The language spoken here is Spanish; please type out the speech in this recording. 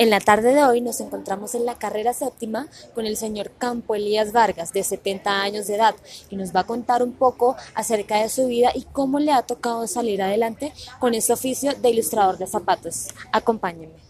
En la tarde de hoy nos encontramos en la carrera séptima con el señor Campo Elías Vargas, de 70 años de edad, y nos va a contar un poco acerca de su vida y cómo le ha tocado salir adelante con este oficio de ilustrador de zapatos. Acompáñenme.